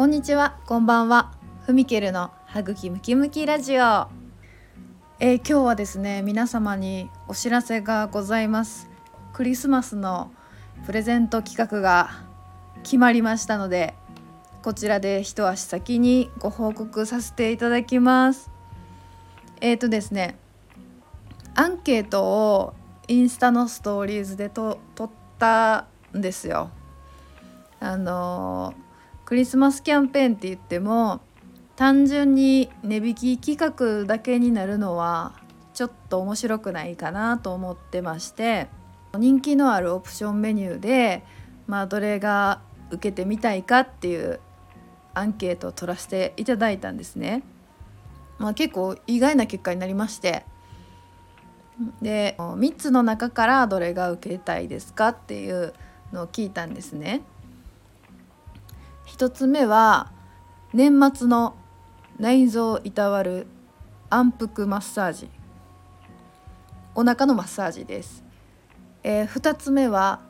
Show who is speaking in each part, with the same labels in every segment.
Speaker 1: こんにちは。こんばんは。ふみけるのはぐきムキムキラジオ。えー、今日はですね皆様にお知らせがございます。クリスマスのプレゼント企画が決まりましたのでこちらで一足先にご報告させていただきます。えっ、ー、とですねアンケートをインスタのストーリーズでと撮ったんですよ。あのクリスマスキャンペーンって言っても単純に値引き企画だけになるのはちょっと面白くないかなと思ってまして人気のあるオプションメニューで、まあ、どれが受けてみたいかっていうアンケートを取らせていただいたんですね。まあ、結構意外な結果になりましてで3つの中からどれが受けたいですかっていうのを聞いたんですね。1つ目は年末の内臓いたわる安腹マッサージ。お腹のマッサージです、えー、2つ目は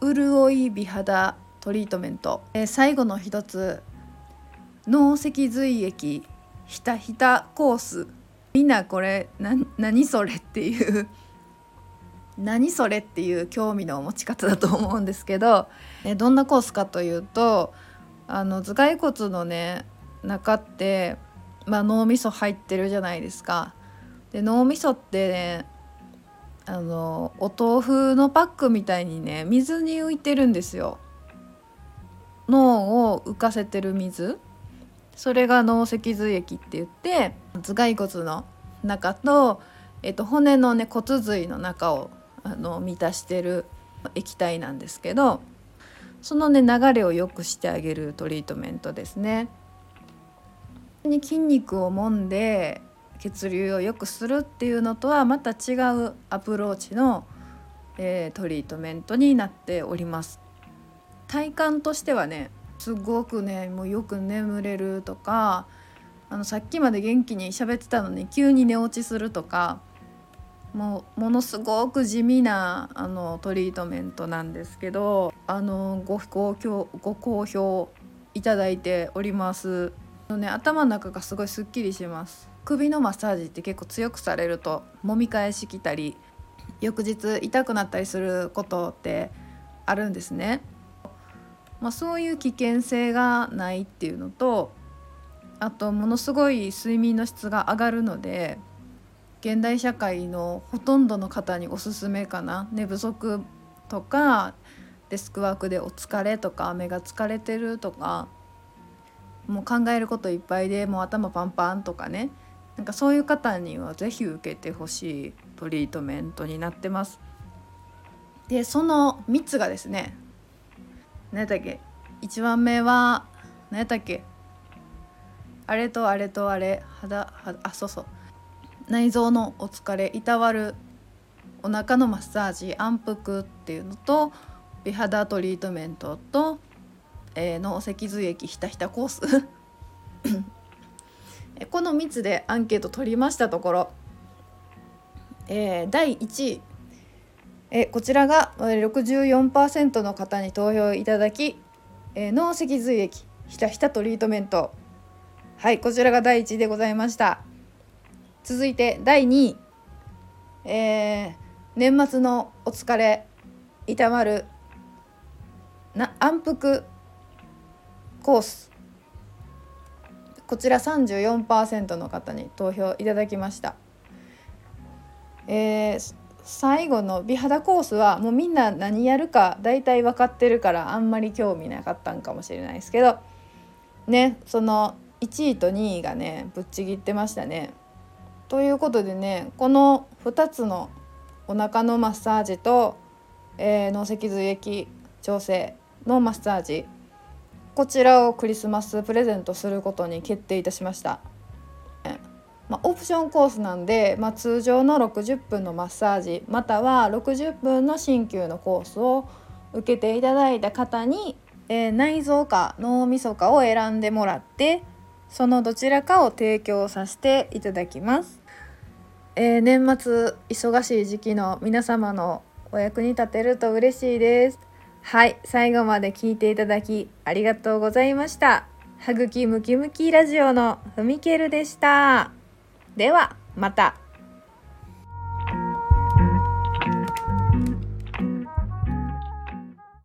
Speaker 1: 潤い美肌トリートメント、えー、最後の1つ脳脊髄液ひたひたコース。みんなこれな何それっていう何それっていう興味の持ち方だと思うんですけど、えどんなコースかというとあの頭蓋骨のね中ってまあ、脳みそ入ってるじゃないですか。で脳みそってねあのお豆腐のパックみたいにね水に浮いてるんですよ。脳を浮かせてる水それが脳脊髄液って言って頭蓋骨の中と、えっと、骨のね骨髄の中をあの満たしてる液体なんですけどそのね流れを良くしてあげるトリートメントですね。に筋肉を揉んで血流を良くするっていうのとはまた違うアプローチの、えー、トリートメントになっております体感としてはねすごくねもうよく眠れるとかあのさっきまで元気に喋ってたのに急に寝落ちするとかもうものすごく地味なあのトリートメントなんですけどあのご好評ご好評いただいております。のね頭の中がすごいすっきりします首のマッサージって結構強くされると揉み返しきたり翌日痛くなったりすることってあるんですね、まあ、そういう危険性がないっていうのとあとものすごい睡眠の質が上がるので現代社会のほとんどの方におすすめかな。寝不足とかデスクワークでお疲れとか目が疲れてるとかもう考えることいっぱいでもう頭パンパンとかね。なんかそういう方には是非受けてほしいトリートメントになってます。でその3つがですね何やったっけ？1番目は何やったっけ？あれとあれとあれ肌肌あそうそう。内臓のお疲れいたわるお腹のマッサージ安腹っていうのと美肌トリートメントとえー、の脊髄液ひたひたコース。この3つでアンケート取りましたところ、えー、第1位。えこちらが64%の方に投票いただき、えー、脳脊髄液ひたひたトリートメント。はいこちらが第1位でございました。続いて第2位、えー、年末のお疲れ痛まるな安腹コース。こちら34%の方に投票いただきました、えー、最後の美肌コースはもうみんな何やるか大体分かってるからあんまり興味なかったんかもしれないですけど。ねその1位と2位がねぶっちぎってましたね。ということでねこの2つのお腹のマッサージと、えー、脳脊髄液調整のマッサージこちらをクリスマスプレゼントすることに決定いたしました。まあ、オプションコースなんで、まあ、通常の60分のマッサージまたは60分の鍼灸のコースを受けていただいた方に、えー、内臓か脳みそかを選んでもらってそのどちらかを提供させていただきます。えー、年末忙しい時期の皆様のお役に立てると嬉しいです。はい最後まで聞いていただきありがとうございました歯茎ムキムキラジオのふみけるでしたではまた